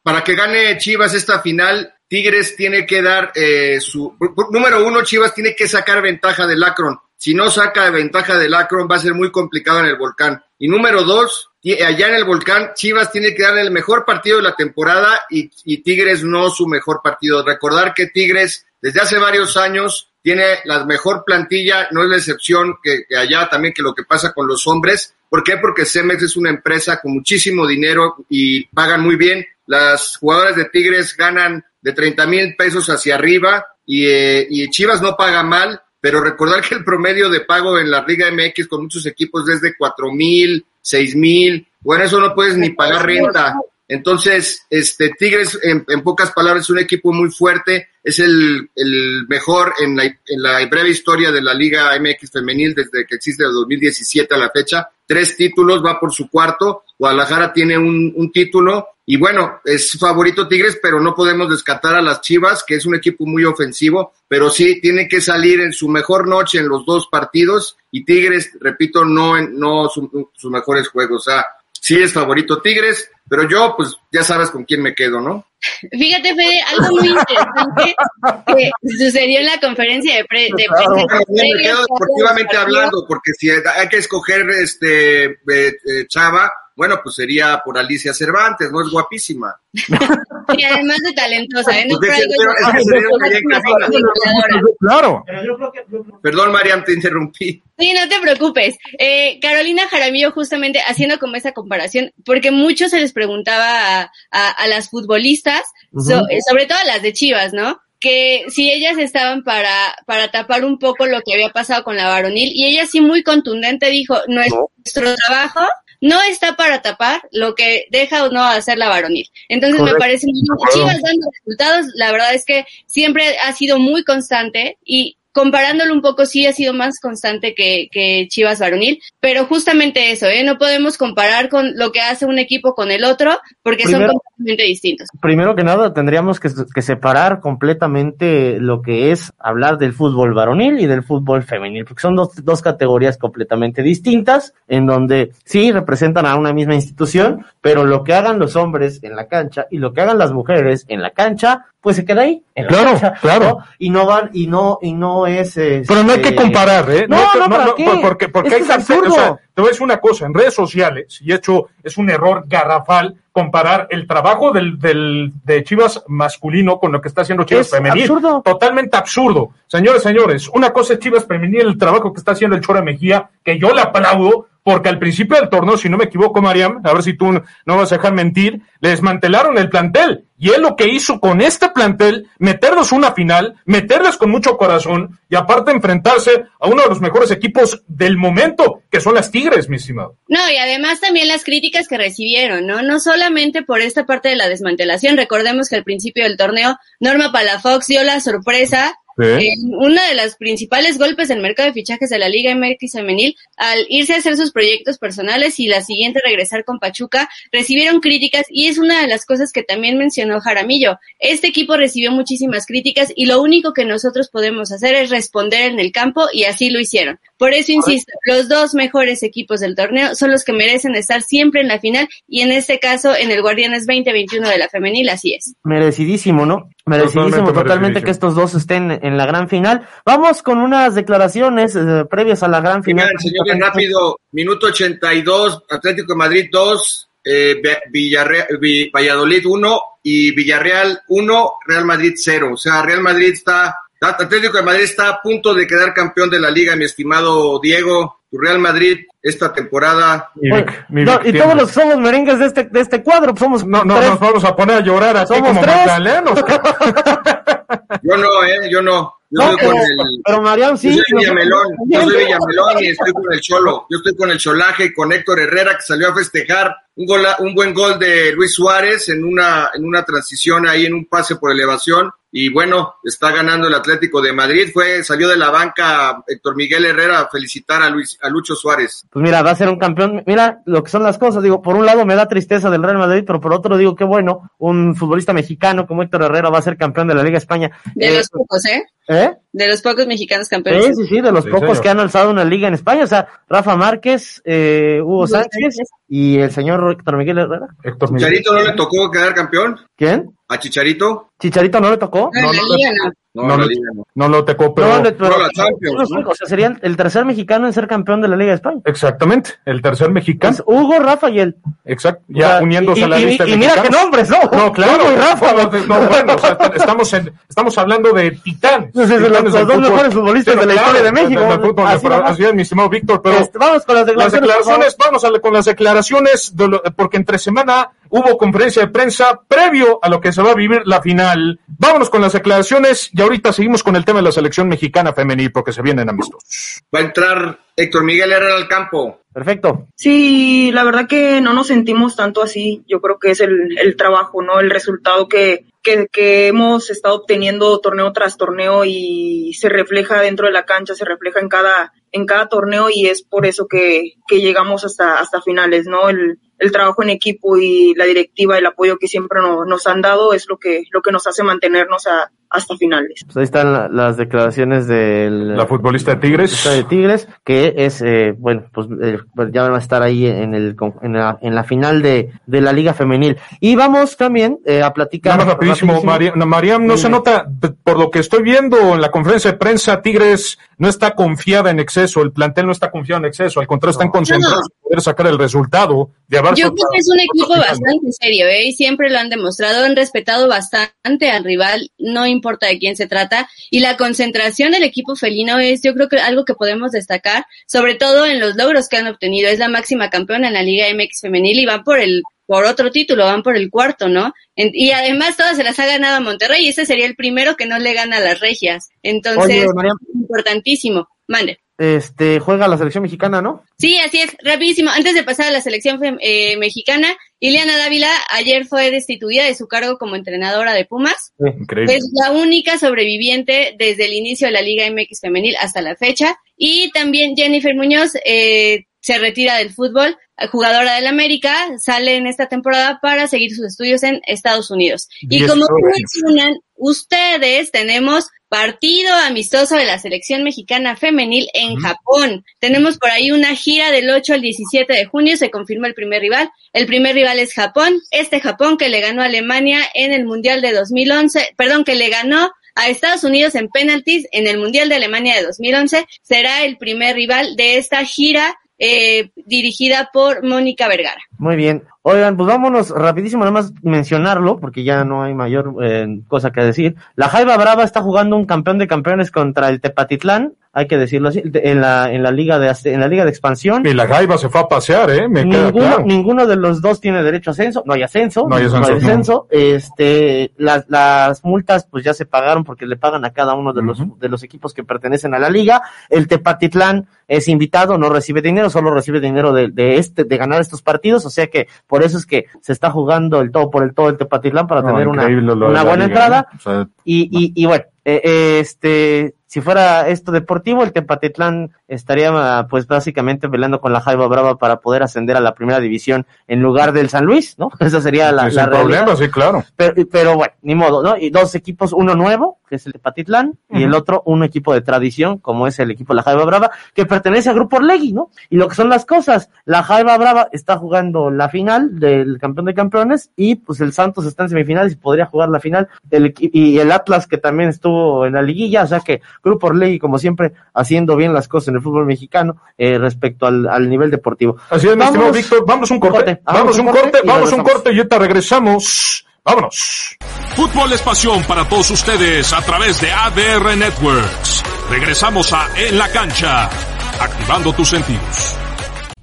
para que gane Chivas esta final, Tigres tiene que dar eh, su... Número uno, Chivas tiene que sacar ventaja del Akron. Si no saca ventaja del Akron, va a ser muy complicado en el volcán. Y número dos, allá en el volcán, Chivas tiene que dar el mejor partido de la temporada y, Tigres no su mejor partido. Recordar que Tigres, desde hace varios años, tiene la mejor plantilla, no es la excepción que, que allá también que lo que pasa con los hombres. ¿Por qué? Porque Cemex es una empresa con muchísimo dinero y pagan muy bien. Las jugadoras de Tigres ganan de 30 mil pesos hacia arriba y, eh, y Chivas no paga mal, pero recordar que el promedio de pago en la Liga MX con muchos equipos es de 4 mil, 6 mil, bueno, eso no puedes ni pagar renta. Entonces, este Tigres, en, en pocas palabras, es un equipo muy fuerte, es el, el mejor en la, en la breve historia de la Liga MX femenil desde que existe de 2017 a la fecha. Tres títulos, va por su cuarto. Guadalajara tiene un, un título y bueno, es favorito Tigres, pero no podemos descartar a las Chivas, que es un equipo muy ofensivo, pero sí tiene que salir en su mejor noche en los dos partidos y Tigres, repito, no en no su- sus mejores juegos. O sea, sí es favorito Tigres, pero yo pues ya sabes con quién me quedo, ¿no? Fíjate, Fede, algo muy interesante que sucedió en la conferencia de, pre- de Claro, prensa. me quedo deportivamente hablando, porque si hay que escoger este eh, eh, Chava, bueno, pues sería por Alicia Cervantes, ¿no? Es guapísima. Y además de talentosa, ¿eh? No Pues. Claro. Perdón, Mariam, te interrumpí. Sí, no te preocupes. Eh, Carolina Jaramillo justamente haciendo como esa comparación, porque mucho se les preguntaba a, a- a las futbolistas, so- eh, sobre todo a las de Chivas, ¿no? Que si ellas estaban para, para tapar un poco lo que había pasado con la varonil, y ella sí muy contundente dijo, nuestro trabajo no está para tapar lo que deja o no hacer la varonil. Entonces me parece muy bien. Chivas dando resultados, la verdad es que siempre ha sido muy constante y comparándolo un poco, sí ha sido más constante que, que Chivas varonil, pero justamente eso, ¿eh? No podemos comparar con lo que hace un equipo con el otro, porque son completamente distintos. Primero que nada, tendríamos que, que separar completamente lo que es hablar del fútbol varonil y del fútbol femenil, porque son dos, dos categorías completamente distintas, en donde sí representan a una misma institución, pero lo que hagan los hombres en la cancha y lo que hagan las mujeres en la cancha, pues se queda ahí. En la Claro, cancha, claro. ¿no? Y no van, y no, y no es. Pero no hay que este, comparar, ¿eh? No, que- no, ¿para qué? Porque, porque Es hay que es o sea, te voy a decir una cosa, en redes sociales, y hecho es un error garrafal comparar el trabajo del, del, de Chivas masculino con lo que está haciendo Chivas Es femenil. absurdo. Totalmente absurdo. Señores, señores, una cosa es Chivas femenil, el trabajo que está haciendo el Chora Mejía, que yo le aplaudo, porque al principio del torneo, si no me equivoco, Mariam, a ver si tú no vas a dejar mentir, le desmantelaron el plantel. Y él lo que hizo con este plantel, meterlos una final, meterles con mucho corazón y aparte enfrentarse a uno de los mejores equipos del momento, que son las Tigres, mi estimado. No, y además también las críticas que recibieron, ¿no? No solamente por esta parte de la desmantelación, recordemos que al principio del torneo Norma Palafox dio la sorpresa En uno de los principales golpes del mercado de fichajes de la Liga MX femenil al irse a hacer sus proyectos personales y la siguiente regresar con Pachuca, recibieron críticas y es una de las cosas que también mencionó Jaramillo. Este equipo recibió muchísimas críticas y lo único que nosotros podemos hacer es responder en el campo y así lo hicieron. Por eso insisto, los dos mejores equipos del torneo son los que merecen estar siempre en la final y en este caso en el Guardianes 2021 de la femenil, así es. Merecidísimo, ¿no? Merecidísimo Totalmente totalmente, que estos dos estén en la gran final. Vamos con unas declaraciones eh, previas a la gran final. Oigan, señores, rápido, minuto 82, Atlético de Madrid 2, eh, Villarreal, Vi- Valladolid 1 y Villarreal 1, Real Madrid 0. O sea, Real Madrid está, Atlético de Madrid está a punto de quedar campeón de la liga, mi estimado Diego. Tu Real Madrid esta temporada. No, y todos los somos merengues de este, de este cuadro, somos No, no tres. nos vamos a poner a llorar aquí Somos como tres. magdalenos. Yo no, eh, yo no. Yo No, estoy con el, pero Mariam sí. yo soy Villamelón, yo soy. Villamelón y estoy con el Cholo. Yo estoy con el Cholaje y con Héctor Herrera que salió a festejar un, gol, un buen gol de Luis Suárez en una, en una transición ahí en un pase por elevación. Y bueno, está ganando el Atlético de Madrid. Fue, salió de la banca Héctor Miguel Herrera a felicitar a Luis, a Lucho Suárez. Pues mira, va a ser un campeón. Mira lo que son las cosas. Digo, por un lado me da tristeza del Real Madrid, pero por otro digo, qué bueno, un futbolista mexicano como Héctor Herrera va a ser campeón de la Liga España. De Eh, los pocos, ¿eh? ¿Eh? De los pocos mexicanos campeones. Sí, sí, sí, de los Sí, pocos señor. que han alzado una liga en España. O sea, Rafa Márquez, eh, Hugo Sánchez Sánchez. y el señor Héctor Miguel Herrera. Héctor Miguel. ¿Chicharito no le tocó quedar campeón? ¿Quién? ¿A Chicharito? ¿Chicharito no le tocó? No, en la liga no. No, No, la no. liga no. No lo tocó, pero... No, le- pero- no, la Champions, pero- ¿no? O sea, sería el tercer mexicano en ser campeón de la Liga de España. Exactamente, el tercer mexicano. Es Hugo, Rafa y él. Exacto, O ya sea, uniéndose y, a la y- lista y de mira qué nombres, ¿no? No, claro. Hugo y Rafa. No, no, bueno, o sea, estamos, en- estamos hablando de titanes. Sí, sí, sí, los- dos fútbol. mejores futbolistas de la historia de México. Así pero así es, mi estimado Víctor, pero Este, vamos con las las declaraciones. declaraciones, vamos a con las declaraciones, de lo- porque entre semana hubo conferencia de prensa previo a lo que se va a vivir la final. Vámonos con las declaraciones y ahorita seguimos con el tema de la selección mexicana femenil porque se vienen amistos. Va a entrar Héctor Miguel Herrera al campo. Perfecto. Sí, la verdad que no nos sentimos tanto así. Yo creo que es el, el trabajo, ¿no? El resultado que, que, que hemos estado obteniendo torneo tras torneo y se refleja dentro de la cancha, se refleja en cada, en cada torneo y es por eso que, que llegamos hasta, hasta finales, ¿no? El, el trabajo en equipo y la directiva, el apoyo que siempre no- nos han dado es lo que, lo que nos hace mantenernos a, hasta finales. Pues ahí están la- las declaraciones del La futbolista de Tigres. futbolista de Tigres, que es, eh, bueno, pues eh, pues ya van a estar ahí en, el, con- en, la, en la final de, de la Liga Femenil. Y vamos también eh, a platicar. Nada más rapidísimo, Mariam, no, Mariam, no se nota, por lo que estoy viendo en la conferencia de prensa, Tigres no está confiada en exceso, el plantel no está confiado en exceso, al contrario, están concentrados en poder sacar el resultado de haber Yo creo que es un equipo bastante serio, ¿eh? Y siempre lo han demostrado, han respetado bastante al rival, no importa de quién se trata. Y la concentración del equipo felino es, yo creo que algo que podemos destacar, sobre todo en los logros que han obtenido. Es la máxima campeona en la Liga MX femenil y van por el por otro título, van por el cuarto, ¿no? En- y además todas se las ha ganado a Monterrey y ese sería el primero que no le gana a las regias. Entonces, Oye, importantísimo. Mande. Este, juega la selección mexicana, ¿no? Sí, así es, rapidísimo. Antes de pasar a la selección eh, mexicana, Ileana Dávila ayer fue destituida de su cargo como entrenadora de Pumas. Increíble. Es la única sobreviviente desde el inicio de la Liga MX femenil hasta la fecha. Y también Jennifer Muñoz eh, se retira del fútbol, jugadora del América, sale en esta temporada para seguir sus estudios en Estados Unidos. Y como mencionan ustedes, tenemos partido amistoso de la selección mexicana femenil en Japón. Tenemos por ahí una gira del 8 al 17 de junio, se confirma el primer rival. El primer rival es Japón, este Japón que le ganó a Alemania en el Mundial de 2011, perdón, que le ganó a Estados Unidos en penaltis en el Mundial de Alemania de 2011, será el primer rival de esta gira eh, dirigida por Mónica Vergara. Muy bien. Oigan, pues vámonos rapidísimo, nada más mencionarlo, porque ya no hay mayor eh, cosa que decir. La Jaiba Brava está jugando un campeón de campeones contra el Tepatitlán, hay que decirlo así, en la, en la liga de en la liga de expansión. Y la Jaiba se fue a pasear, ¿eh? Me queda Ninguno, claro. ninguno de los dos tiene derecho a ascenso, no hay ascenso, No hay ascenso, no. Este, las, las multas pues ya se pagaron porque le pagan a cada uno de los, de los equipos que pertenecen a la liga. El Tepatitlán es invitado, no recibe dinero, solo recibe dinero de, de este, de ganar estos partidos, o sea que por eso es que se está jugando el todo por el todo el Tepatitlán para No, tener una, una buena liga, entrada. ¿eh? O sea, Y, y, y bueno, eh, este, si fuera esto deportivo, el Tepatitlán estaría pues básicamente velando con la Jaiba Brava para poder ascender a la primera división en lugar del San Luis, ¿no? Esa sería la, sin la realidad. problema, sí, claro. Pero, pero bueno, ni modo, ¿no? Y dos equipos, uno nuevo, que es el Tepatitlán, y el otro un equipo de tradición, como es el equipo de la Jaiba Brava, que pertenece al Grupo Orlegui, ¿no? Y lo que son las cosas, la Jaiba Brava está jugando la final del campeón de campeones, y pues el Santos está en semifinales y podría jugar la final, el, y el Atlas que también estuvo en la liguilla, o sea que Grupo Orlegui, como siempre, haciendo bien las cosas en el fútbol mexicano, eh, respecto al, al nivel deportivo. Así es, mi estimado Vámonos. Víctor, vamos un corte. Vamos un corte, vamos un corte y ahorita regresamos. Vámonos. Fútbol es pasión para todos ustedes a través de ADR Networks. Regresamos a En la cancha, activando tus sentidos.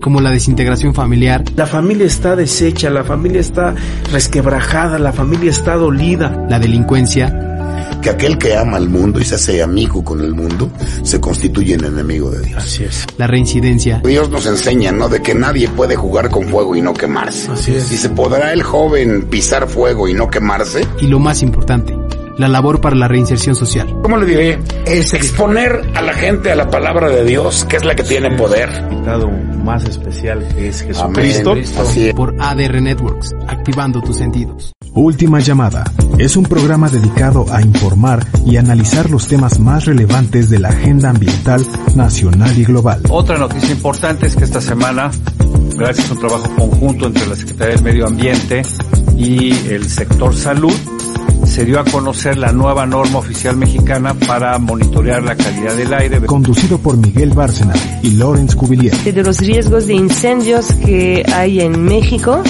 Como la desintegración familiar, La familia está deshecha, la familia está resquebrajada, la familia está dolida. la delincuencia, Que aquel que ama al mundo y se hace amigo con el mundo, se constituye en enemigo de Dios. Así es. la reincidencia, Dios nos enseña, ¿no? De que nadie puede jugar con fuego y no quemarse. Así es. Y se podrá el joven pisar fuego y no quemarse. y lo más importante, la labor para la reinserción social. ¿Cómo le diré? Es exponer a la gente a la palabra de Dios, que es la que tiene poder. Invitado más especial es. Jesucristo. Así es. Por ADR Networks, activando tus sentidos. Última llamada es un programa dedicado a informar y analizar los temas más relevantes de la agenda ambiental nacional y global. Otra noticia importante es que esta semana, gracias a un trabajo conjunto entre la Secretaría del Medio Ambiente y el sector salud, se dio a conocer la nueva norma oficial mexicana para monitorear la calidad del aire. Conducido por Miguel Bárcena y Lawrence Cuvillier. de los riesgos de incendios que hay en México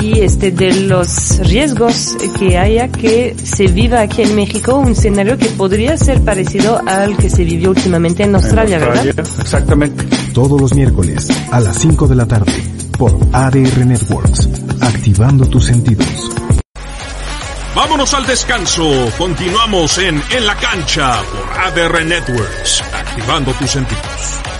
y este de los riesgos que haya que se viva aquí en México un escenario que podría ser parecido al que se vivió últimamente en Australia, ¿verdad? Exactamente. Todos los miércoles a las 5 de la tarde por ADR Networks. Activando tus sentidos. Vámonos al descanso. Continuamos en En la cancha por ADR Networks, activando tus sentidos.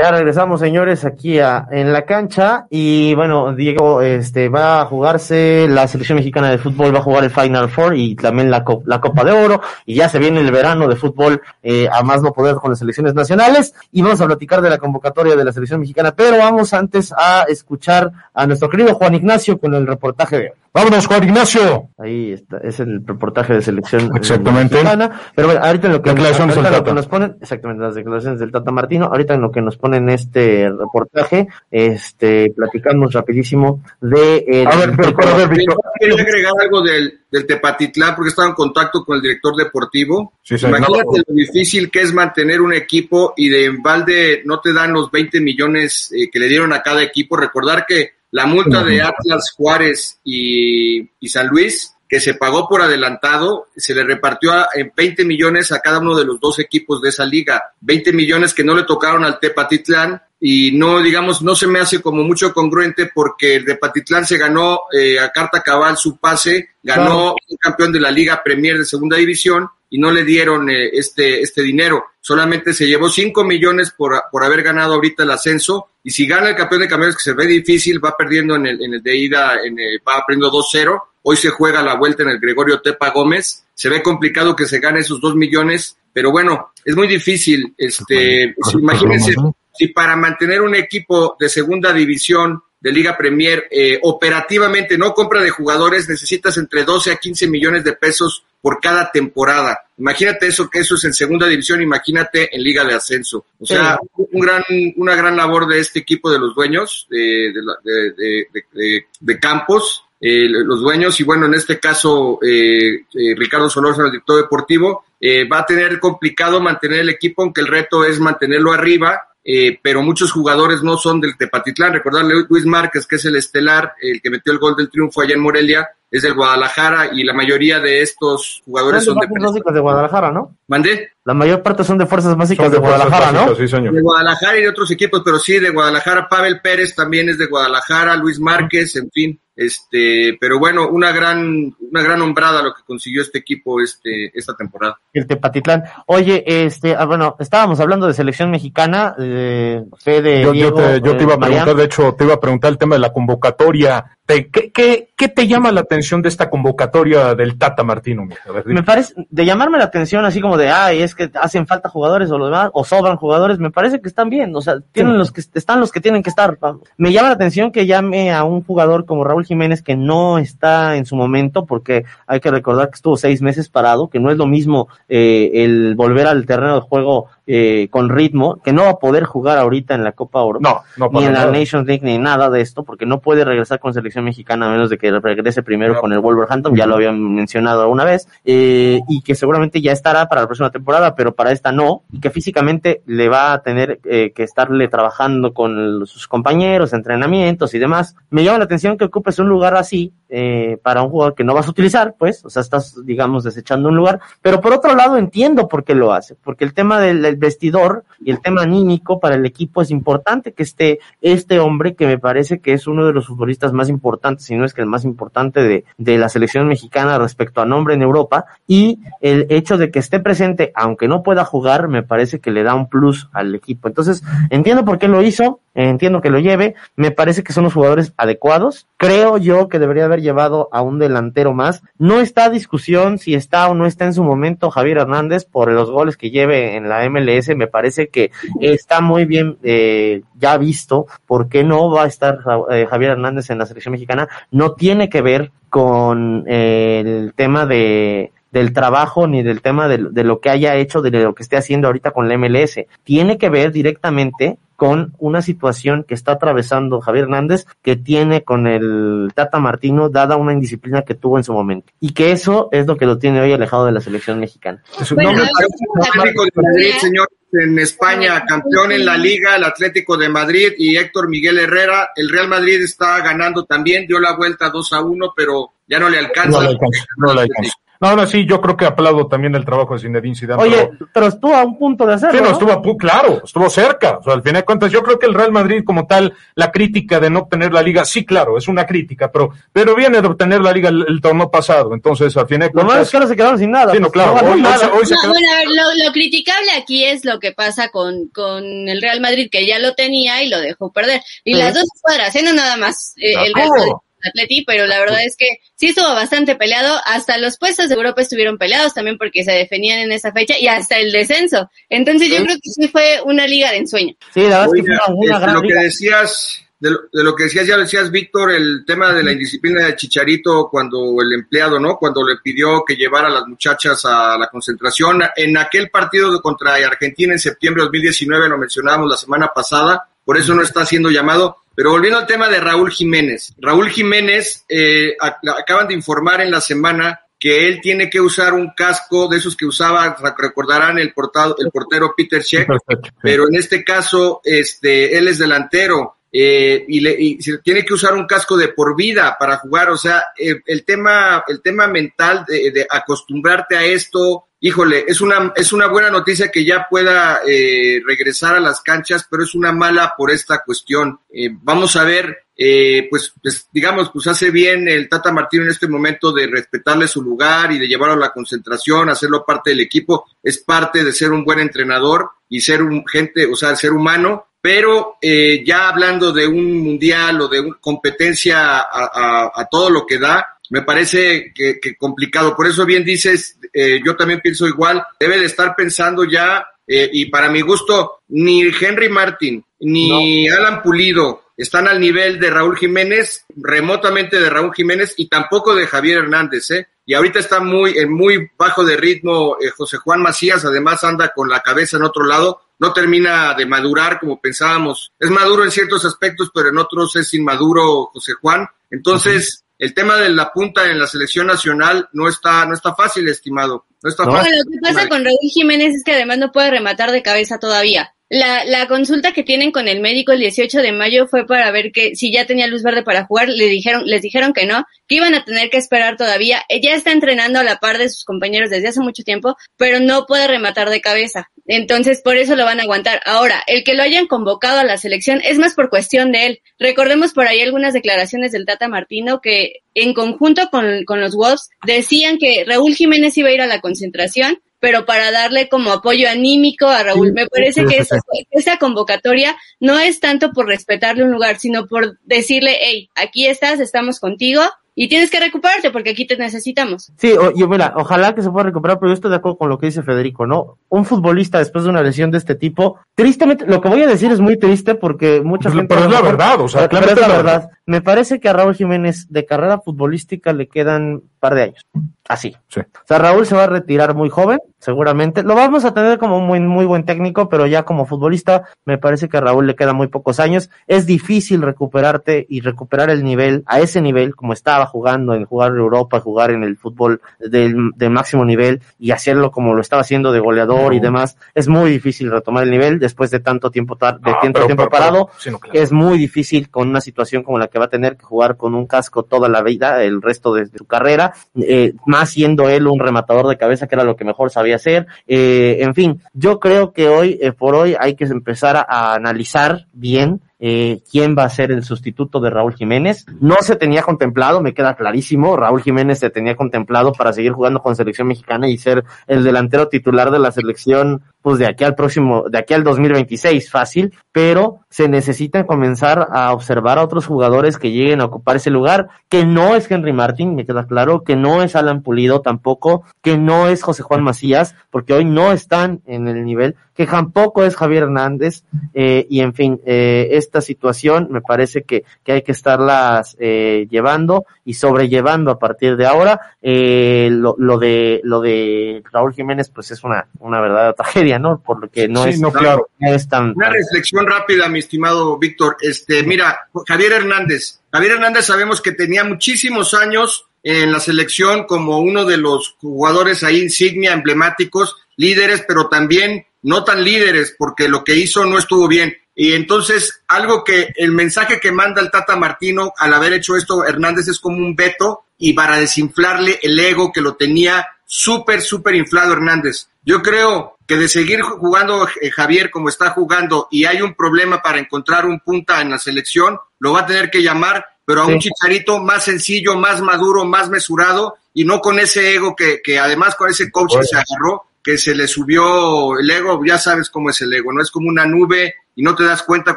Ya regresamos, señores, aquí a, en la cancha. Y bueno, Diego, este, va a jugarse la selección mexicana de fútbol, va a jugar el Final Four y también la, co- la Copa de Oro. Y ya se viene el verano de fútbol, eh, a más no poder con las selecciones nacionales. Y vamos a platicar de la convocatoria de la selección mexicana. Pero vamos antes a escuchar a nuestro querido Juan Ignacio con el reportaje de hoy. Vámonos, Juan Ignacio. Ahí está, es el reportaje de selección eh, Exactamente. mexicana. Pero bueno, ahorita en lo que, Declaraciones ahorita lo que nos ponen, exactamente, las declaraciones del Tata Martino, ahorita en lo que nos ponen razón en este reportaje. Este, platicamos rapidísimo de... el- A ver, pero, pero, a ver, Víctor. Quería agregar algo del, del Tepatitlán porque estaba en contacto con el director deportivo. Sí. Imagínate lo difícil que es mantener un equipo y de en balde no te dan los 20 millones eh, que le dieron a cada equipo. Recordar que la multa de Atlas, Juárez y, y San Luis que se pagó por adelantado, se le repartió a, en 20 millones a cada uno de los dos equipos de esa liga. 20 millones que no le tocaron al Tepatitlán y no, digamos, no se me hace como mucho congruente porque el Tepatitlán se ganó eh, a carta cabal su pase, ganó Claro. un campeón de la Liga Premier de Segunda División y no le dieron eh, este, este dinero. Solamente se llevó 5 millones por, por haber ganado ahorita el ascenso y si gana el campeón de campeones que se ve difícil, va perdiendo en el, en el de ida, en el- va perdiendo 2-0. Hoy se juega la vuelta en el Gregorio Tepa Gómez. Se ve complicado que se gane esos 2 millones, pero bueno, es muy difícil. Este, si- imagínense, si para mantener un equipo de segunda división de Liga Premier eh, operativamente no compra de jugadores, necesitas entre 12 a 15 millones de pesos por cada temporada. Imagínate eso, que eso es en segunda división, imagínate en Liga de Ascenso. O sea, un gran, una gran labor de este equipo de los dueños de, de, la- de- de- de- de- de campos, eh, los dueños, y bueno, en este caso, eh, eh, Ricardo Solórzano, el director deportivo, eh, va a tener complicado mantener el equipo, aunque el reto es mantenerlo arriba, eh, pero muchos jugadores no son del Tepatitlán. Recordarle Luis Márquez, que es el estelar, el que metió el gol del triunfo allá en Morelia, es del Guadalajara y la mayoría de estos jugadores Son son de de fuerzas básicas de Guadalajara, ¿no? ¿Mandé? La mayor parte son de fuerzas básicas Son de, de fuerzas Guadalajara, ¿no? sí, señor. De Guadalajara y de otros equipos, pero sí de Guadalajara. Pavel Pérez también es de Guadalajara, Luis Márquez, en fin. Este, pero bueno, una gran, una gran hombrada lo que consiguió este equipo este, esta temporada. El Tepatitlán. Oye, este, ah, bueno, estábamos hablando de selección mexicana, eh, Fede, Yo, yo Diego, te, yo te eh, iba a Mariam. preguntar, de hecho, te iba a preguntar el tema de la convocatoria. ¿Qué, qué, qué te llama la atención de esta convocatoria del Tata Martino? ver. Me parece, de llamarme la atención así como de, ay, es que hacen falta jugadores o lo demás, o sobran jugadores, me parece que están bien, o sea, tienen los que, están los que tienen que estar. Me llama la atención que llame a un jugador como Raúl Jiménez que no está en su momento, porque hay que recordar que estuvo seis meses parado, que no es lo mismo eh, el volver al terreno de juego eh, con ritmo, que no va a poder jugar ahorita en la Copa Oro. No, no ni en la. Nations League ni nada de esto, porque no puede regresar con selección mexicana a menos de que regrese primero con el Wolverhampton, ya lo habían mencionado una vez, eh, y que seguramente ya estará para la próxima temporada, pero para esta no, y que físicamente le va a tener eh, que estarle trabajando con sus compañeros, entrenamientos y demás. Me llama la atención que ocupes un lugar así eh, para un jugador que no vas a utilizar, pues, o sea, estás, digamos, desechando un lugar, pero por otro lado entiendo por qué lo hace, porque el tema del, del vestidor y el tema anímico para el equipo es importante que esté este hombre que me parece que es uno de los futbolistas más importantes, si no es que el más importante de, de la selección mexicana respecto a nombre en Europa, y el hecho de que esté presente, aunque no pueda jugar, me parece que le da un plus al equipo. Entonces, entiendo por qué lo hizo, entiendo que lo lleve, me parece que son los jugadores adecuados, creo yo que debería haber llevado a un delantero más, no está discusión si está o no está en su momento Javier Hernández por los goles que lleve en la MLS, me parece que está muy bien eh, ya visto, ¿por qué no va a estar eh, Javier Hernández en la selección mexicana? No tiene que ver con eh, el tema de del trabajo ni del tema de, de, lo que haya hecho, de lo que esté haciendo ahorita con la MLS. Tiene que ver directamente con una situación que está atravesando Javier Hernández, que tiene con el Tata Martino, dada una indisciplina que tuvo en su momento. Y que eso es lo que lo tiene hoy alejado de la selección mexicana. Bueno, no, Atlético de Madrid, señor, en España, campeón en la liga, el Atlético de Madrid y Héctor Miguel Herrera. El Real Madrid está ganando también, dio la vuelta 2 a 1, pero ya no le alcanza. No le alcanza, no le alcanza. No, no, sí, yo creo que aplaudo también el trabajo de Zinedine Zidane. Oye, pero, pero estuvo a un punto de hacerlo. Sí, no, ¿no? estuvo, a, claro, estuvo cerca. O sea, al final de cuentas, yo creo que el Real Madrid como tal, la crítica de no obtener la liga, sí, claro, es una crítica, pero, pero viene de obtener la liga el, el torneo pasado. Entonces, al final de cuentas. Lo malo es que ahora se quedaron sin nada. Sí, no, claro. Hoy, nada. hoy, hoy se no, quedó... bueno, lo, lo, criticable aquí es lo que pasa con, con el Real Madrid, que ya lo tenía y lo dejó perder. Y sí. las dos cuadras, ¿eh? no nada más eh, el Real Madrid. Atleti, pero la verdad es que sí estuvo bastante peleado, hasta los puestos de Europa estuvieron peleados también porque se definían en esa fecha y hasta el descenso. Entonces yo creo que sí fue una liga de ensueño. Sí, la verdad Oiga, es que fue una, este, gran Lo liga. que decías, de lo, de lo que decías, ya lo decías, Víctor, el tema de la indisciplina de Chicharito cuando el empleado, ¿no? Cuando le pidió que llevara a las muchachas a la concentración. En aquel partido contra Argentina en septiembre de 2019, lo mencionábamos la semana pasada, por eso no está siendo llamado. Pero volviendo al tema de Raúl Jiménez. Raúl Jiménez, eh, acaban de informar en la semana que él tiene que usar un casco de esos que usaba, recordarán el, portado, el portero Peter Sheck, pero en este caso, este, él es delantero. Eh, y, le, y tiene que usar un casco de por vida para jugar, o sea, el, el tema, el tema mental de, de, acostumbrarte a esto, híjole, es una, es una buena noticia que ya pueda eh, regresar a las canchas, pero es una mala por esta cuestión. Eh, vamos a ver, eh, pues, pues, digamos, pues hace bien el Tata Martino en este momento de respetarle su lugar y de llevarlo a la concentración, hacerlo parte del equipo, es parte de ser un buen entrenador y ser un gente, o sea, ser humano pero eh, ya hablando de un mundial o de una competencia a, a, a, todo lo que da, me parece que, que complicado. Por eso bien dices, eh, yo también pienso igual, debe de estar pensando ya, eh, y para mi gusto, ni Henry Martin, ni no. Alan Pulido están al nivel de Raúl Jiménez, remotamente de Raúl Jiménez, y tampoco de Javier Hernández, ¿eh? y ahorita está muy, en muy bajo de ritmo eh, José Juan Macías, además anda con la cabeza en otro lado, no termina de madurar como pensábamos. Es maduro en ciertos aspectos, pero en otros es inmaduro José Juan. Entonces, uh -huh. El tema de la punta en la selección nacional no está, no está fácil, estimado. No está no. fácil. Bueno, lo que pasa con Raúl Jiménez es que además no puede rematar de cabeza todavía. La, la consulta que tienen con el médico el 18 de mayo fue para ver que si ya tenía luz verde para jugar, le dijeron, les dijeron que no, que iban a tener que esperar todavía. Ella está entrenando a la par de sus compañeros desde hace mucho tiempo, pero no puede rematar de cabeza. Entonces, por eso lo van a aguantar. Ahora, el que lo hayan convocado a la selección es más por cuestión de él. Recordemos por ahí algunas declaraciones del Tata Martino que en conjunto con, con los Wolves decían que Raúl Jiménez iba a ir a la concentración, pero para darle como apoyo anímico a Raúl. Me parece que esa, esa, convocatoria no es tanto por respetarle un lugar, sino por decirle, hey, aquí estás, estamos contigo, y tienes que recuperarte porque aquí te necesitamos. Sí, o, yo mira, ojalá que se pueda recuperar, pero yo estoy de acuerdo con lo que dice Federico, ¿no? Un futbolista después de una lesión de este tipo, tristemente, lo que voy a decir es muy triste porque mucha gente... Pero es la verdad, o sea, claro, es la verdad. verdad. Me parece que a Raúl Jiménez de carrera futbolística le quedan par de años. Así. Sí. O sea, Raúl se va a retirar muy joven, seguramente. Lo vamos a tener como un muy, muy buen técnico, pero ya como futbolista, me parece que a Raúl le quedan muy pocos años. Es difícil recuperarte y recuperar el nivel, a ese nivel, como estaba jugando, en jugar en Europa, jugar en el fútbol del, del máximo nivel y hacerlo como lo estaba haciendo de goleador no. y demás. Es muy difícil retomar el nivel después de tanto tiempo, de ah, tanto pero, tiempo pero, parado. Pero, claro. Es muy difícil con una situación como la que va a tener que jugar con un casco toda la vida, el resto de, de su carrera. Eh, más siendo él un rematador de cabeza, que era lo que mejor sabía hacer. Eh, en fin, yo creo que hoy, eh, por hoy, hay que empezar a, a analizar bien eh, quién va a ser el sustituto de Raúl Jiménez. No se tenía contemplado, me queda clarísimo, Raúl Jiménez se tenía contemplado para seguir jugando con selección mexicana y ser el delantero titular de la selección pues de aquí al próximo, de aquí al 2026, fácil, pero se necesita comenzar a observar a otros jugadores que lleguen a ocupar ese lugar, que no es Henry Martin, me queda claro, que no es Alan Pulido tampoco, que no es José Juan Macías, porque hoy no están en el nivel, que tampoco es Javier Hernández, eh, y en fin, eh, esta situación me parece que, que hay que estarlas eh, llevando y sobrellevando a partir de ahora. Eh, lo, lo de lo de Raúl Jiménez, pues es una, una verdadera tragedia, ¿no? Por lo que no sí, es, no, claro. no es tan. Una reflexión rápida, mi estimado Víctor. Este, mira, Javier Hernández. Javier Hernández sabemos que tenía muchísimos años en la selección como uno de los jugadores ahí insignia, emblemáticos, líderes, pero también no tan líderes, porque lo que hizo no estuvo bien. Y entonces, algo que el mensaje que manda el Tata Martino al haber hecho esto, Hernández es como un veto y para desinflarle el ego que lo tenía súper, súper inflado Hernández. Yo creo que de seguir jugando eh, Javier como está jugando y hay un problema para encontrar un punta en la selección, lo va a tener que llamar, pero a sí. un chicharito más sencillo, más maduro, más mesurado y no con ese ego que, que además con ese coach bueno. se agarró que se le subió el ego, ya sabes cómo es el ego, no es como una nube y no te das cuenta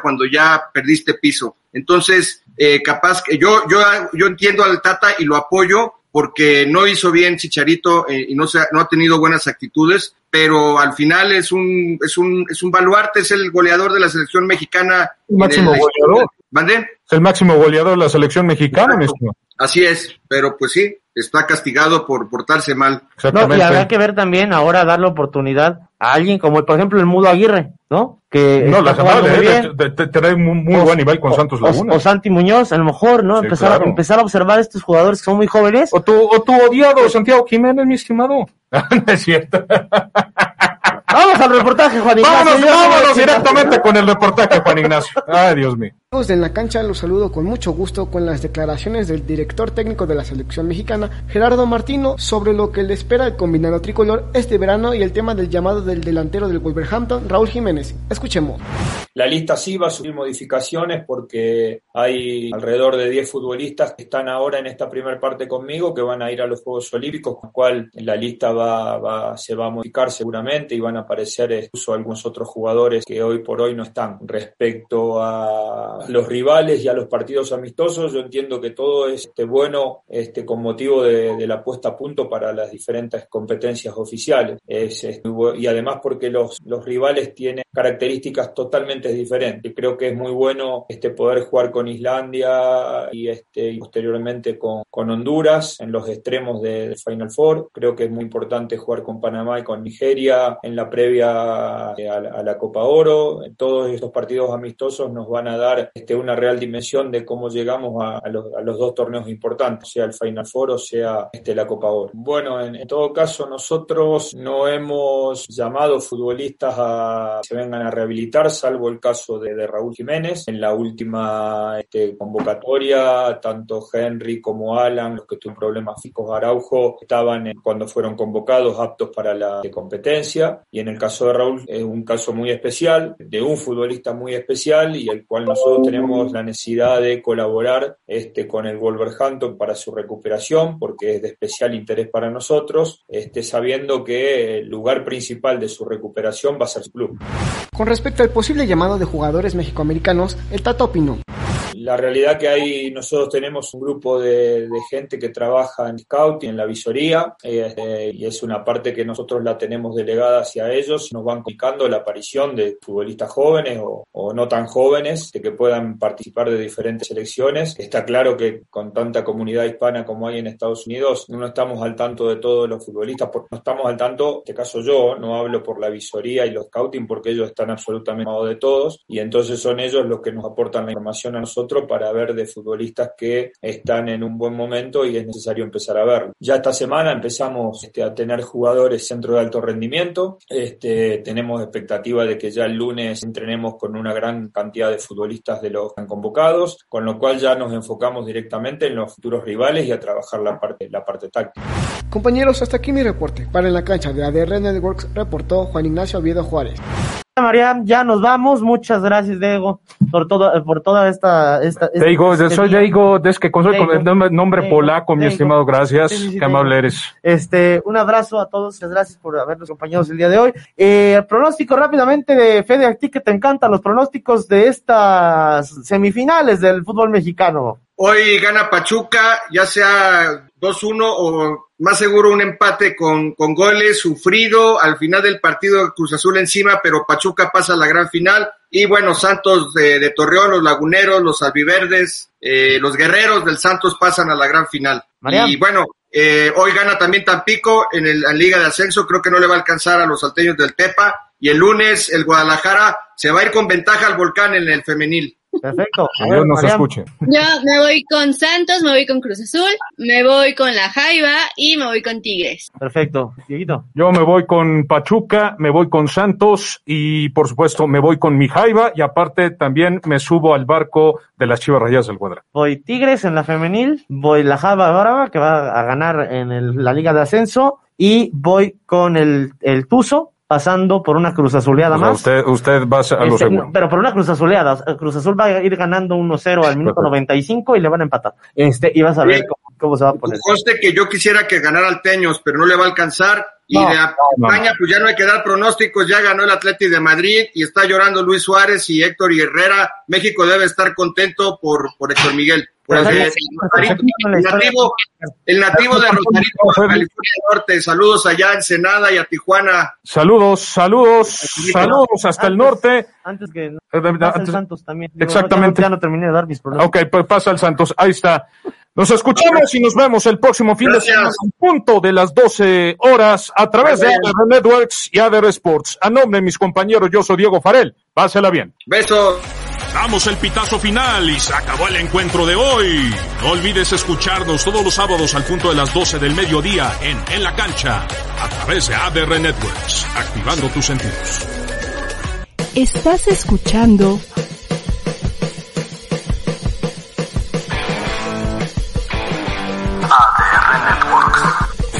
cuando ya perdiste piso. Entonces, eh, capaz que yo, yo, yo entiendo al Tata y lo apoyo porque no hizo bien Chicharito eh, y no, se, no ha tenido buenas actitudes, pero al final es un, es un, es un baluarte, es el goleador de la selección mexicana. Máximo goleador. ¿Mande? Es el máximo goleador de la selección mexicana, mi estimado. Así es, pero pues sí, está castigado por portarse mal. No, y habrá que ver también ahora dar la oportunidad a alguien como, por ejemplo, el Mudo Aguirre, ¿no? Que No, la semana bien. de, de, de- trae muy, muy buen nivel con Santos O, Laguna. o Santi Muñoz, a lo mejor, ¿no? Sí, empezar, claro. a, empezar a observar a estos jugadores que son muy jóvenes. O tu, o tu odiado Santiago Jiménez, mi estimado. no es cierto. Vamos al reportaje, Juan Ignacio. Vámonos, vámonos directamente con el reportaje, Juan Ignacio. Ay, Dios mío. De En la cancha los saludo con mucho gusto con las declaraciones del director técnico de la selección mexicana, Gerardo Martino, sobre lo que le espera el combinado tricolor este verano y el tema del llamado del delantero del Wolverhampton, Raúl Jiménez. Escuchemos. La lista sí va a sufrir modificaciones porque hay alrededor de 10 futbolistas que están ahora en esta primera parte conmigo que van a ir a los Juegos Olímpicos, con lo cual la lista va, va- se va a modificar seguramente y van a aparecer incluso algunos otros jugadores que hoy por hoy no están. Respecto a los rivales y a los partidos amistosos, yo entiendo que todo es este, bueno este, con motivo de, la puesta a punto para las diferentes competencias oficiales. Es, es muy bu- y además porque los, los rivales tienen características totalmente diferentes. Creo que es muy bueno este, poder jugar con Islandia y, este, y posteriormente con, con Honduras en los extremos de, Final Four. Creo que es muy importante jugar con Panamá y con Nigeria en la previa eh, a a la Copa Oro. Todos estos partidos amistosos nos van a dar este, una real dimensión de cómo llegamos a, a los, a los dos torneos importantes, sea el Final Four o sea este, la Copa Oro. Bueno, en, en todo caso, nosotros no hemos llamado futbolistas a que se vengan a rehabilitar, salvo el caso de, de Raúl Jiménez. En la última este, convocatoria, tanto Henry como Alan, los que tuvieron problemas físicos, Araujo, estaban eh, cuando fueron convocados aptos para la eh, competencia. Y en el caso de Raúl es un caso muy especial, de un futbolista muy especial y el cual nosotros tenemos la necesidad de colaborar este, con el Wolverhampton para su recuperación, porque es de especial interés para nosotros, este, sabiendo que el lugar principal de su recuperación va a ser su club. Con respecto al posible llamado de jugadores mexicoamericanos, el Tato opinó. La realidad que hay, nosotros tenemos un grupo de, gente que trabaja en scouting, en la visoría, eh, y es una parte que nosotros la tenemos delegada hacia ellos. Nos van comunicando la aparición de futbolistas jóvenes o, no tan jóvenes de que puedan participar de diferentes selecciones. Está claro que con tanta comunidad hispana como hay en Estados Unidos, no estamos al tanto de todos los futbolistas, porque no estamos al tanto, en este caso yo, no hablo por la visoría y los scouting porque ellos están absolutamente de todos, y entonces son ellos los que nos aportan la información a nosotros para ver de futbolistas que están en un buen momento y es necesario empezar a verlo. Ya esta semana empezamos este, a tener jugadores centro de alto rendimiento. Este, tenemos expectativa de que ya el lunes entrenemos con una gran cantidad de futbolistas de los convocados, con lo cual ya nos enfocamos directamente en los futuros rivales y a trabajar la parte, táctica. Compañeros, hasta aquí mi reporte. Para la cancha de ADR Networks reportó Juan Ignacio Oviedo Juárez. María, ya nos vamos. Muchas gracias, Diego, por todo, por toda esta, esta, este- Diego, este soy día. Diego, des que con, con el nombre, nombre Diego, polaco, mi Diego. estimado, gracias. Sí, sí, sí, Qué amable Diego. eres. Este, un abrazo a todos, muchas gracias por habernos acompañado el día de hoy. Eh, pronóstico rápidamente de Fede, a ti que te encantan los pronósticos de estas semifinales del fútbol mexicano. Hoy gana Pachuca, ya sea 2-1 o más seguro un empate con, con goles, sufrido. Al final del partido Cruz Azul encima, pero Pachuca pasa a la gran final. Y bueno, Santos de, de Torreón, los Laguneros, los Albiverdes, eh, los Guerreros del Santos pasan a la gran final. Y bueno, eh, hoy gana también Tampico en el- en Liga de Ascenso. Creo que no le va a alcanzar a los salteños del Tepa. Y el lunes el Guadalajara se va a ir con ventaja al volcán en el femenil. Perfecto. Que Dios nos escuche. Yo me voy con Santos, me voy con Cruz Azul, me voy con la Jaiba y me voy con Tigres. Perfecto. Dieguito. Yo me voy con Pachuca, me voy con Santos y por supuesto me voy con mi Jaiba y aparte también me subo al barco de las Chivas Rayadas del Cuadra. Voy Tigres en la femenil, voy la Java Brava, que va a ganar en el- la Liga de Ascenso, y voy con el, el Tuzo, pasando por una cruz azuleada O sea, más. usted, usted va a lo Este, seguro. pero por una cruz azuleada. Cruz Azul va a ir ganando 1-0 al minuto Perfecto. 95 y le van a empatar. Este, y vas a ver Sí. cómo, cómo se va a poner. Conste que yo quisiera que ganara Alteños, pero no le va a alcanzar. Y No, de no, España, pues ya no hay que dar pronósticos, ya ganó el Atleti de Madrid y está llorando Luis Suárez y Héctor Herrera. México debe estar contento por, por Héctor Miguel. Rosarito, el, nativo, el nativo de Rosarito, California Norte. Saludos allá a Ensenada y a Tijuana. Saludos, saludos, saludos hasta el norte. Antes que Eh, pasa el Santos también. Digo, Exactamente. Ya no, ya no terminé de dar mis pronósticos. Ok, pues pasa el Santos. Ahí está. Nos escuchamos y nos vemos el próximo fin Gracias. de semana en punto de las 12 horas a través de. ADR Networks y ADR Sports. A nombre de mis compañeros, yo soy Diego Farel. Pásela bien. Besos. Damos el pitazo final y se acabó el encuentro de hoy. No olvides escucharnos todos los sábados al punto de las 12 del mediodía en En la Cancha a través de ADR Networks, activando tus sentidos. Estás escuchando